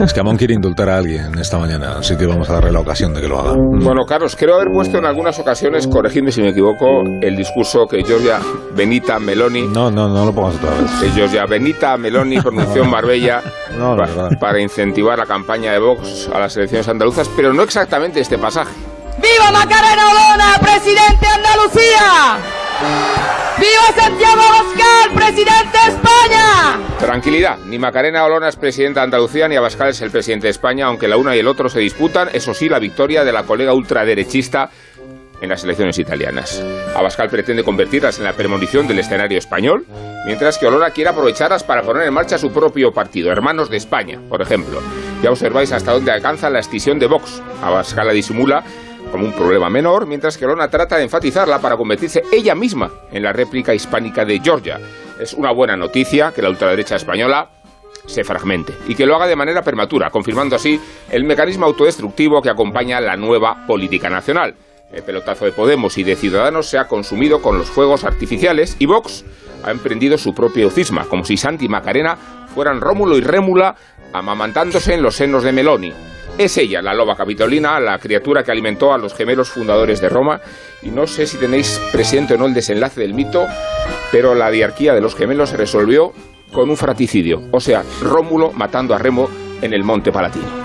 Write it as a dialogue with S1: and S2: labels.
S1: Escamón quiere indultar a alguien esta mañana, así que vamos a darle la ocasión de que lo haga.
S2: Bueno, Carlos, creo haber puesto en algunas ocasiones, corregidme si me equivoco, el discurso que Giorgia Benita Meloni.
S1: No, no, no lo pongas otra vez.
S2: Que Giorgia Benita Meloni pronunció en Marbella
S1: No, de verdad.
S2: para incentivar la campaña de Vox a las elecciones andaluzas, pero no exactamente este pasaje.
S3: ¡Viva Macarena Olona, presidente Santiago Abascal, presidente de España!
S2: Tranquilidad, ni Macarena Olona es presidenta de Andalucía ni Abascal es el presidente de España, aunque la una y el otro se disputan, eso sí, la victoria de la colega ultraderechista en las elecciones italianas. Abascal pretende convertirlas en la premonición del escenario español, mientras que Olona quiere aprovecharlas para poner en marcha su propio partido, Hermanos de España, por ejemplo. Ya observáis hasta dónde alcanza la escisión de Vox. Abascal la disimula como un problema menor, mientras que Olona trata de enfatizarla para convertirse ella misma en la réplica hispánica de Georgia. Es una buena noticia que la ultraderecha española se fragmente y que lo haga de manera prematura, confirmando así el mecanismo autodestructivo que acompaña la nueva política nacional. El pelotazo de Podemos y de Ciudadanos se ha consumido con los fuegos artificiales y Vox ha emprendido su propio cisma, como si Santi y Macarena fueran Rómulo y Rémula amamantándose en los senos de Meloni. Es ella, la loba capitolina, la criatura que alimentó a los gemelos fundadores de Roma, y no sé si tenéis presente o no el desenlace del mito, pero la diarquía de los gemelos se resolvió con un fratricidio, o sea, Rómulo matando a Remo en el Monte Palatino.